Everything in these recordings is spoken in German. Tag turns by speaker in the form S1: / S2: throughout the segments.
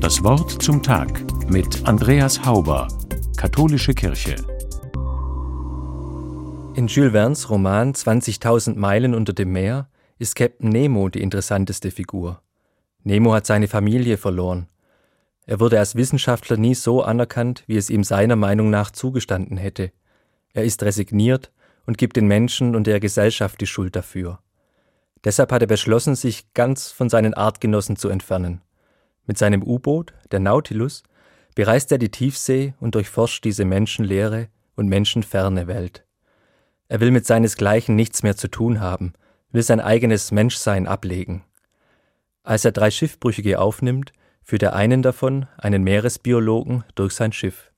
S1: Das Wort zum Tag mit Andreas Hauber, Katholische Kirche.
S2: In Jules Verne's Roman 20.000 Meilen unter dem Meer ist Captain Nemo die interessanteste Figur. Nemo hat seine Familie verloren. Er wurde als Wissenschaftler nie so anerkannt, wie es ihm seiner Meinung nach zugestanden hätte. Er ist resigniert und gibt den Menschen und der Gesellschaft die Schuld dafür. Deshalb hat er beschlossen, sich ganz von seinen Artgenossen zu entfernen. Mit seinem U-Boot, der Nautilus, bereist er die Tiefsee und durchforscht diese menschenleere und menschenferne Welt. Er will mit seinesgleichen nichts mehr zu tun haben, will sein eigenes Menschsein ablegen. Als er drei Schiffbrüchige aufnimmt, führt er einen davon, einen Meeresbiologen, durch sein Schiff.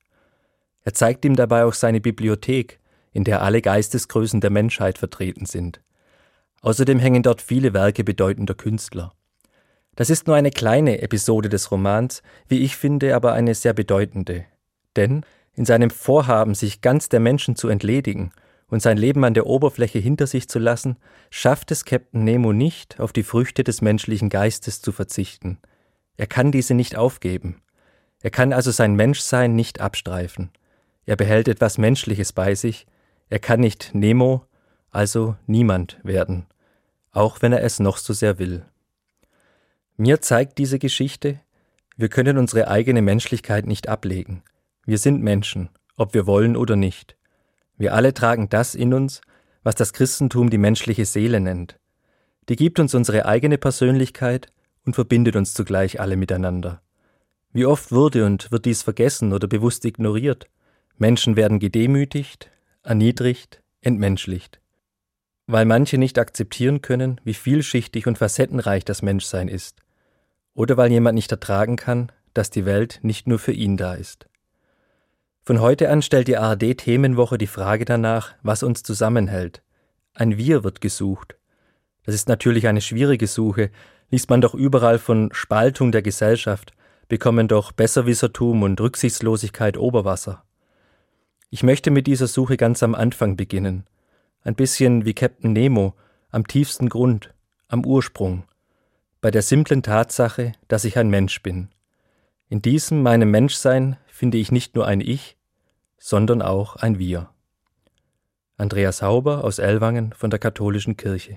S2: Er zeigt ihm dabei auch seine Bibliothek, in der alle Geistesgrößen der Menschheit vertreten sind. Außerdem hängen dort viele Werke bedeutender Künstler. Das ist nur eine kleine Episode des Romans, wie ich finde, aber eine sehr bedeutende. Denn in seinem Vorhaben, sich ganz der Menschen zu entledigen und sein Leben an der Oberfläche hinter sich zu lassen, schafft es Captain Nemo nicht, auf die Früchte des menschlichen Geistes zu verzichten. Er kann diese nicht aufgeben. Er kann also sein Menschsein nicht abstreifen. Er behält etwas Menschliches bei sich. Er kann nicht Nemo, also niemand werden, auch wenn er es noch so sehr will. Mir zeigt diese Geschichte, wir können unsere eigene Menschlichkeit nicht ablegen. Wir sind Menschen, ob wir wollen oder nicht. Wir alle tragen das in uns, was das Christentum die menschliche Seele nennt. Die gibt uns unsere eigene Persönlichkeit und verbindet uns zugleich alle miteinander. Wie oft wurde und wird dies vergessen oder bewusst ignoriert? Menschen werden gedemütigt, erniedrigt, entmenschlicht. Weil manche nicht akzeptieren können, wie vielschichtig und facettenreich das Menschsein ist oder weil jemand nicht ertragen kann, dass die Welt nicht nur für ihn da ist. Von heute an stellt die ARD Themenwoche die Frage danach, was uns zusammenhält. Ein Wir wird gesucht. Das ist natürlich eine schwierige Suche, liest man doch überall von Spaltung der Gesellschaft, bekommen doch Besserwissertum und Rücksichtslosigkeit Oberwasser. Ich möchte mit dieser Suche ganz am Anfang beginnen. Ein bisschen wie Captain Nemo, am tiefsten Grund, am Ursprung bei der simplen Tatsache, dass ich ein Mensch bin. In diesem meinem Menschsein finde ich nicht nur ein Ich, sondern auch ein Wir. Andreas Hauber aus Ellwangen von der Katholischen Kirche.